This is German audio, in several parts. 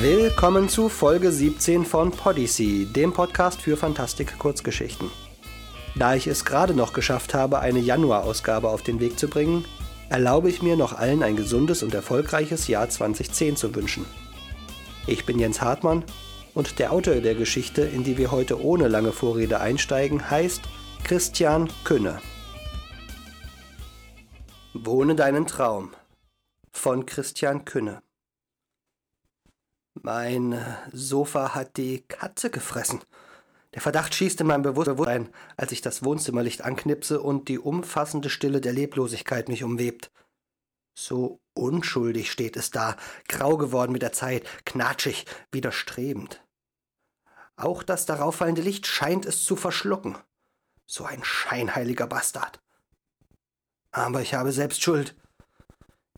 Willkommen zu Folge 17 von Podyssey, dem Podcast für Fantastik-Kurzgeschichten. Da ich es gerade noch geschafft habe, eine Januar-Ausgabe auf den Weg zu bringen, erlaube ich mir noch allen ein gesundes und erfolgreiches Jahr 2010 zu wünschen. Ich bin Jens Hartmann und der Autor der Geschichte, in die wir heute ohne lange Vorrede einsteigen, heißt Christian Künne. Wohne deinen Traum von Christian Künne. Mein Sofa hat die Katze gefressen. Der Verdacht schießt in mein Bewusstsein, als ich das Wohnzimmerlicht anknipse und die umfassende Stille der Leblosigkeit mich umwebt. So unschuldig steht es da, grau geworden mit der Zeit, knatschig, widerstrebend. Auch das daraufallende Licht scheint es zu verschlucken. So ein scheinheiliger Bastard. Aber ich habe selbst Schuld.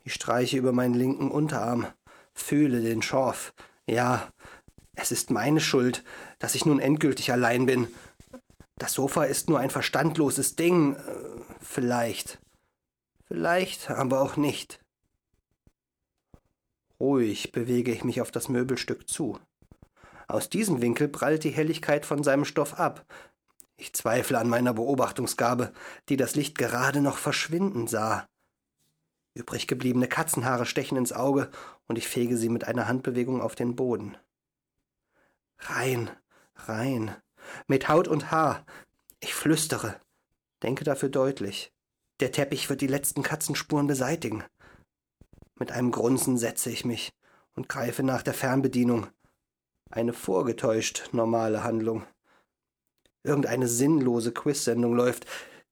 Ich streiche über meinen linken Unterarm, fühle den Schorf, ja, es ist meine Schuld, dass ich nun endgültig allein bin. Das Sofa ist nur ein verstandloses Ding. Äh, vielleicht. Vielleicht, aber auch nicht. Ruhig bewege ich mich auf das Möbelstück zu. Aus diesem Winkel prallt die Helligkeit von seinem Stoff ab. Ich zweifle an meiner Beobachtungsgabe, die das Licht gerade noch verschwinden sah. Übrig gebliebene Katzenhaare stechen ins Auge und ich fege sie mit einer Handbewegung auf den Boden. Rein, rein, mit Haut und Haar. Ich flüstere, denke dafür deutlich. Der Teppich wird die letzten Katzenspuren beseitigen. Mit einem Grunzen setze ich mich und greife nach der Fernbedienung. Eine vorgetäuscht normale Handlung. Irgendeine sinnlose Quizsendung läuft.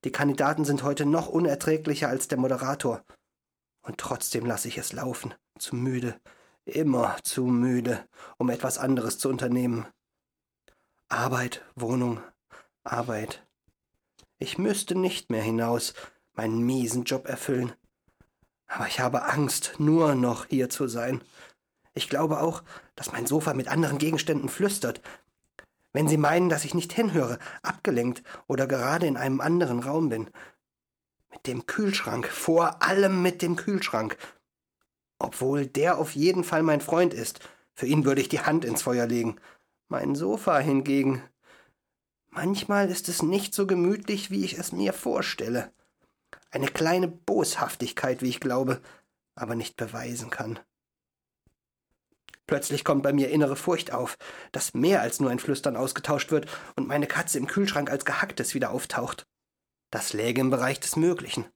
Die Kandidaten sind heute noch unerträglicher als der Moderator. Und trotzdem lasse ich es laufen, zu müde, immer zu müde, um etwas anderes zu unternehmen. Arbeit, Wohnung, Arbeit. Ich müsste nicht mehr hinaus, meinen miesen Job erfüllen. Aber ich habe Angst, nur noch hier zu sein. Ich glaube auch, dass mein Sofa mit anderen Gegenständen flüstert. Wenn Sie meinen, dass ich nicht hinhöre, abgelenkt oder gerade in einem anderen Raum bin, mit dem Kühlschrank, vor allem mit dem Kühlschrank. Obwohl der auf jeden Fall mein Freund ist. Für ihn würde ich die Hand ins Feuer legen. Mein Sofa hingegen. Manchmal ist es nicht so gemütlich, wie ich es mir vorstelle. Eine kleine Boshaftigkeit, wie ich glaube, aber nicht beweisen kann. Plötzlich kommt bei mir innere Furcht auf, dass mehr als nur ein Flüstern ausgetauscht wird und meine Katze im Kühlschrank als gehacktes wieder auftaucht. Das läge im Bereich des Möglichen.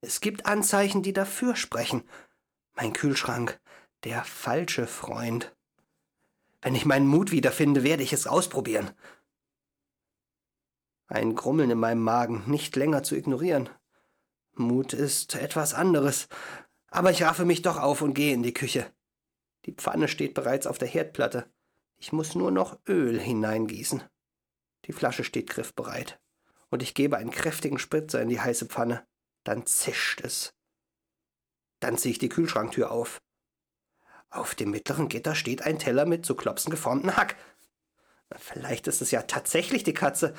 Es gibt Anzeichen, die dafür sprechen. Mein Kühlschrank, der falsche Freund. Wenn ich meinen Mut wiederfinde, werde ich es ausprobieren. Ein Grummeln in meinem Magen, nicht länger zu ignorieren. Mut ist etwas anderes, aber ich raffe mich doch auf und gehe in die Küche. Die Pfanne steht bereits auf der Herdplatte. Ich muss nur noch Öl hineingießen. Die Flasche steht griffbereit und ich gebe einen kräftigen Spritzer in die heiße Pfanne. Dann zischt es. Dann ziehe ich die Kühlschranktür auf. Auf dem mittleren Gitter steht ein Teller mit zu Klopsen geformten Hack. Vielleicht ist es ja tatsächlich die Katze.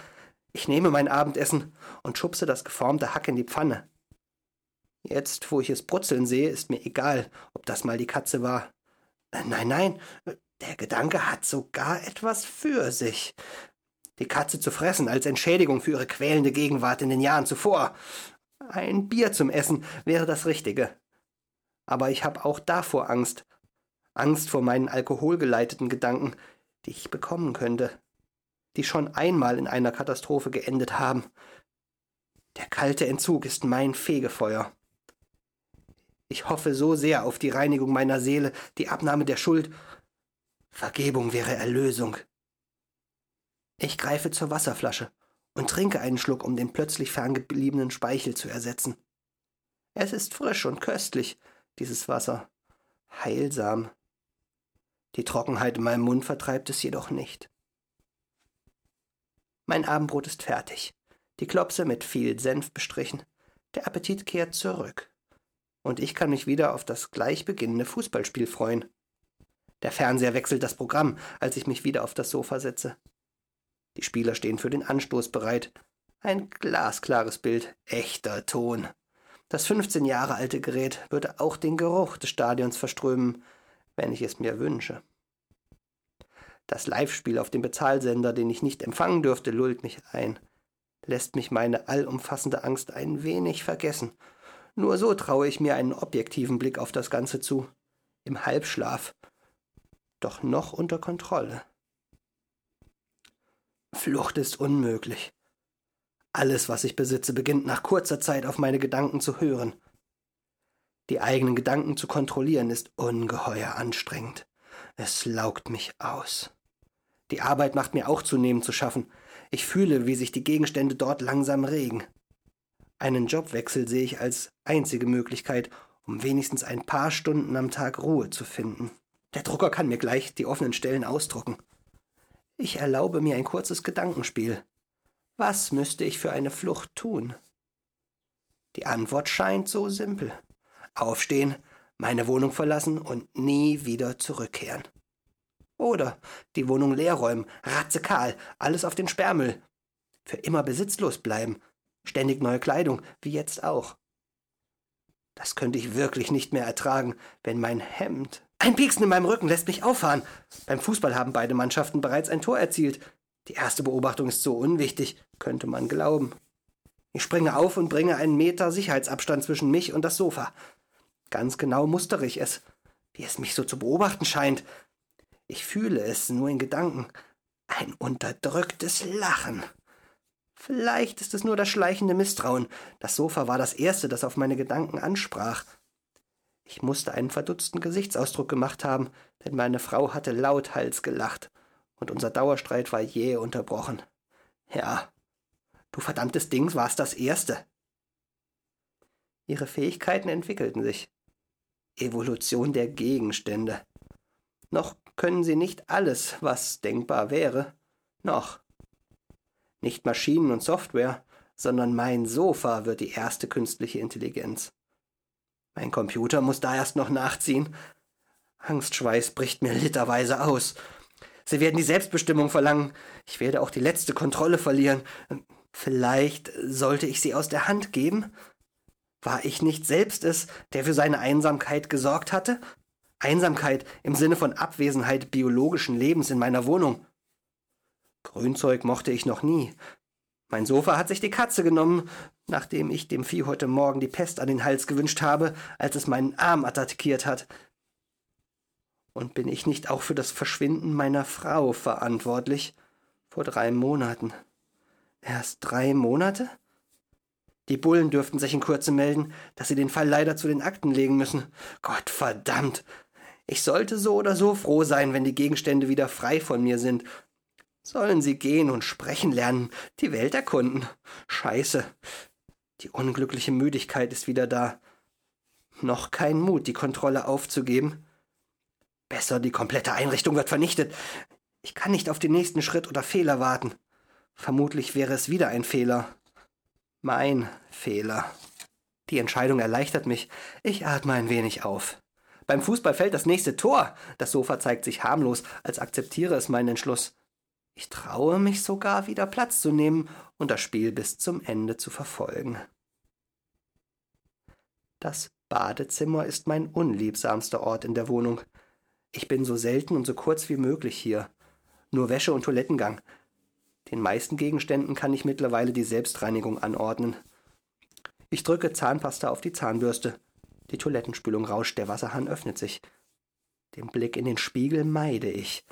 Ich nehme mein Abendessen und schubse das geformte Hack in die Pfanne. Jetzt, wo ich es brutzeln sehe, ist mir egal, ob das mal die Katze war. Nein, nein, der Gedanke hat sogar etwas für sich die Katze zu fressen als Entschädigung für ihre quälende Gegenwart in den Jahren zuvor. Ein Bier zum Essen wäre das Richtige. Aber ich habe auch davor Angst. Angst vor meinen alkoholgeleiteten Gedanken, die ich bekommen könnte, die schon einmal in einer Katastrophe geendet haben. Der kalte Entzug ist mein Fegefeuer. Ich hoffe so sehr auf die Reinigung meiner Seele, die Abnahme der Schuld. Vergebung wäre Erlösung. Ich greife zur Wasserflasche und trinke einen Schluck, um den plötzlich ferngebliebenen Speichel zu ersetzen. Es ist frisch und köstlich, dieses Wasser. Heilsam. Die Trockenheit in meinem Mund vertreibt es jedoch nicht. Mein Abendbrot ist fertig. Die Klopse mit viel Senf bestrichen. Der Appetit kehrt zurück. Und ich kann mich wieder auf das gleich beginnende Fußballspiel freuen. Der Fernseher wechselt das Programm, als ich mich wieder auf das Sofa setze. Die Spieler stehen für den Anstoß bereit. Ein glasklares Bild, echter Ton. Das 15 Jahre alte Gerät würde auch den Geruch des Stadions verströmen, wenn ich es mir wünsche. Das Live-Spiel auf dem Bezahlsender, den ich nicht empfangen dürfte, lullt mich ein, lässt mich meine allumfassende Angst ein wenig vergessen. Nur so traue ich mir einen objektiven Blick auf das Ganze zu. Im Halbschlaf. Doch noch unter Kontrolle. Flucht ist unmöglich. Alles, was ich besitze, beginnt nach kurzer Zeit auf meine Gedanken zu hören. Die eigenen Gedanken zu kontrollieren ist ungeheuer anstrengend. Es laugt mich aus. Die Arbeit macht mir auch zunehmend zu schaffen. Ich fühle, wie sich die Gegenstände dort langsam regen. Einen Jobwechsel sehe ich als einzige Möglichkeit, um wenigstens ein paar Stunden am Tag Ruhe zu finden. Der Drucker kann mir gleich die offenen Stellen ausdrucken. Ich erlaube mir ein kurzes Gedankenspiel. Was müsste ich für eine Flucht tun? Die Antwort scheint so simpel. Aufstehen, meine Wohnung verlassen und nie wieder zurückkehren. Oder die Wohnung leer räumen, ratzekal, alles auf den Sperrmüll. Für immer besitzlos bleiben, ständig neue Kleidung, wie jetzt auch. Das könnte ich wirklich nicht mehr ertragen, wenn mein Hemd. Ein Pieksen in meinem Rücken lässt mich auffahren. Beim Fußball haben beide Mannschaften bereits ein Tor erzielt. Die erste Beobachtung ist so unwichtig, könnte man glauben. Ich springe auf und bringe einen Meter Sicherheitsabstand zwischen mich und das Sofa. Ganz genau mustere ich es, wie es mich so zu beobachten scheint. Ich fühle es nur in Gedanken. Ein unterdrücktes Lachen. Vielleicht ist es nur das schleichende Misstrauen. Das Sofa war das erste, das auf meine Gedanken ansprach. Ich musste einen verdutzten Gesichtsausdruck gemacht haben, denn meine Frau hatte lauthals gelacht, und unser Dauerstreit war jäh unterbrochen. Ja, du verdammtes Ding warst das Erste. Ihre Fähigkeiten entwickelten sich. Evolution der Gegenstände. Noch können sie nicht alles, was denkbar wäre. Noch. Nicht Maschinen und Software, sondern mein Sofa wird die erste künstliche Intelligenz. Mein Computer muss da erst noch nachziehen. Angstschweiß bricht mir literweise aus. Sie werden die Selbstbestimmung verlangen. Ich werde auch die letzte Kontrolle verlieren. Vielleicht sollte ich sie aus der Hand geben? War ich nicht selbst es, der für seine Einsamkeit gesorgt hatte? Einsamkeit im Sinne von Abwesenheit biologischen Lebens in meiner Wohnung. Grünzeug mochte ich noch nie. Mein Sofa hat sich die Katze genommen, nachdem ich dem Vieh heute Morgen die Pest an den Hals gewünscht habe, als es meinen Arm attackiert hat. Und bin ich nicht auch für das Verschwinden meiner Frau verantwortlich? Vor drei Monaten. Erst drei Monate? Die Bullen dürften sich in Kürze melden, dass sie den Fall leider zu den Akten legen müssen. Gott verdammt! Ich sollte so oder so froh sein, wenn die Gegenstände wieder frei von mir sind. Sollen sie gehen und sprechen lernen, die Welt erkunden. Scheiße. Die unglückliche Müdigkeit ist wieder da. Noch kein Mut, die Kontrolle aufzugeben. Besser, die komplette Einrichtung wird vernichtet. Ich kann nicht auf den nächsten Schritt oder Fehler warten. Vermutlich wäre es wieder ein Fehler. Mein Fehler. Die Entscheidung erleichtert mich. Ich atme ein wenig auf. Beim Fußball fällt das nächste Tor. Das Sofa zeigt sich harmlos, als akzeptiere es meinen Entschluss. Ich traue mich sogar wieder Platz zu nehmen und das Spiel bis zum Ende zu verfolgen. Das Badezimmer ist mein unliebsamster Ort in der Wohnung. Ich bin so selten und so kurz wie möglich hier. Nur Wäsche und Toilettengang. Den meisten Gegenständen kann ich mittlerweile die Selbstreinigung anordnen. Ich drücke Zahnpasta auf die Zahnbürste. Die Toilettenspülung rauscht, der Wasserhahn öffnet sich. Den Blick in den Spiegel meide ich.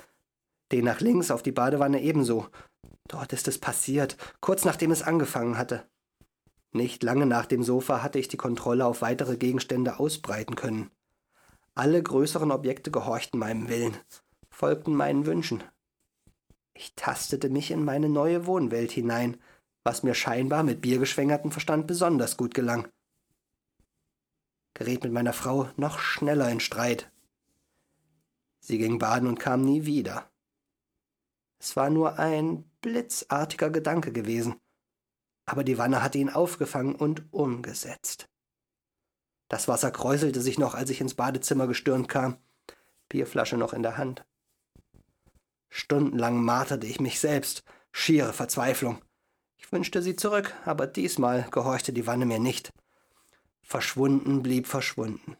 Den nach links auf die Badewanne ebenso. Dort ist es passiert, kurz nachdem es angefangen hatte. Nicht lange nach dem Sofa hatte ich die Kontrolle auf weitere Gegenstände ausbreiten können. Alle größeren Objekte gehorchten meinem Willen, folgten meinen Wünschen. Ich tastete mich in meine neue Wohnwelt hinein, was mir scheinbar mit biergeschwängertem Verstand besonders gut gelang geriet mit meiner Frau noch schneller in Streit. Sie ging baden und kam nie wieder. Es war nur ein blitzartiger Gedanke gewesen, aber die Wanne hatte ihn aufgefangen und umgesetzt. Das Wasser kräuselte sich noch, als ich ins Badezimmer gestürmt kam, Bierflasche noch in der Hand. Stundenlang marterte ich mich selbst, schiere Verzweiflung. Ich wünschte sie zurück, aber diesmal gehorchte die Wanne mir nicht. Verschwunden blieb verschwunden.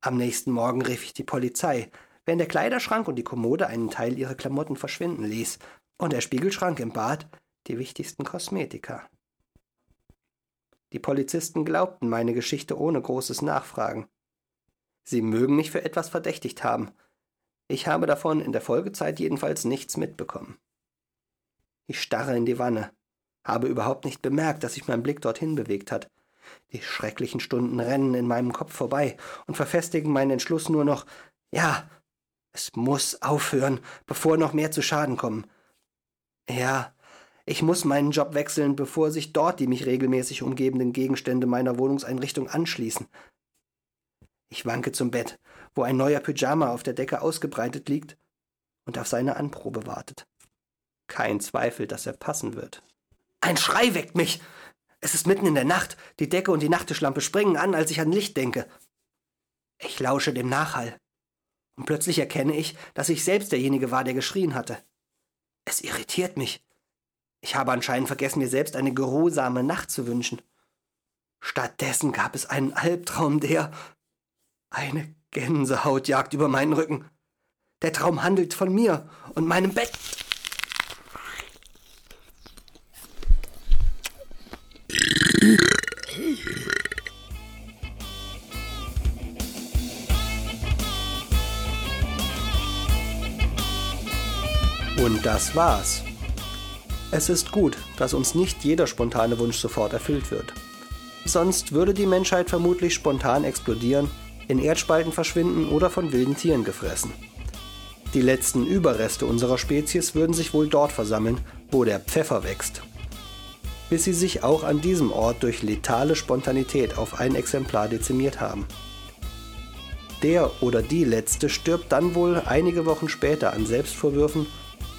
Am nächsten Morgen rief ich die Polizei, wenn der Kleiderschrank und die Kommode einen Teil ihrer Klamotten verschwinden ließ und der Spiegelschrank im Bad die wichtigsten Kosmetika. Die Polizisten glaubten meine Geschichte ohne großes Nachfragen. Sie mögen mich für etwas verdächtigt haben. Ich habe davon in der Folgezeit jedenfalls nichts mitbekommen. Ich starre in die Wanne, habe überhaupt nicht bemerkt, dass sich mein Blick dorthin bewegt hat. Die schrecklichen Stunden rennen in meinem Kopf vorbei und verfestigen meinen Entschluss nur noch, ja, es muss aufhören, bevor noch mehr zu Schaden kommen. Ja, ich muss meinen Job wechseln, bevor sich dort die mich regelmäßig umgebenden Gegenstände meiner Wohnungseinrichtung anschließen. Ich wanke zum Bett, wo ein neuer Pyjama auf der Decke ausgebreitet liegt und auf seine Anprobe wartet. Kein Zweifel, dass er passen wird. Ein Schrei weckt mich. Es ist mitten in der Nacht. Die Decke und die Nachttischlampe springen an, als ich an Licht denke. Ich lausche dem Nachhall. Und plötzlich erkenne ich, dass ich selbst derjenige war, der geschrien hatte. Es irritiert mich. Ich habe anscheinend vergessen, mir selbst eine geruhsame Nacht zu wünschen. Stattdessen gab es einen Albtraum, der eine Gänsehaut jagt über meinen Rücken. Der Traum handelt von mir und meinem Bett. Und das war's. Es ist gut, dass uns nicht jeder spontane Wunsch sofort erfüllt wird. Sonst würde die Menschheit vermutlich spontan explodieren, in Erdspalten verschwinden oder von wilden Tieren gefressen. Die letzten Überreste unserer Spezies würden sich wohl dort versammeln, wo der Pfeffer wächst. Bis sie sich auch an diesem Ort durch letale Spontanität auf ein Exemplar dezimiert haben. Der oder die letzte stirbt dann wohl einige Wochen später an Selbstvorwürfen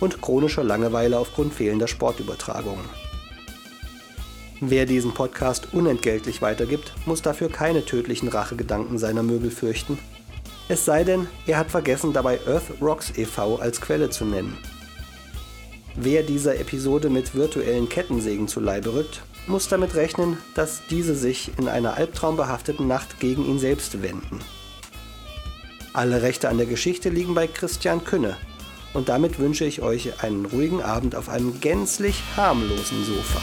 und chronischer Langeweile aufgrund fehlender Sportübertragungen. Wer diesen Podcast unentgeltlich weitergibt, muss dafür keine tödlichen Rachegedanken seiner Möbel fürchten. Es sei denn, er hat vergessen, dabei Earth Rocks e.V. als Quelle zu nennen. Wer dieser Episode mit virtuellen Kettensägen zu Leibe rückt, muss damit rechnen, dass diese sich in einer albtraumbehafteten Nacht gegen ihn selbst wenden. Alle Rechte an der Geschichte liegen bei Christian Künne, und damit wünsche ich euch einen ruhigen Abend auf einem gänzlich harmlosen Sofa.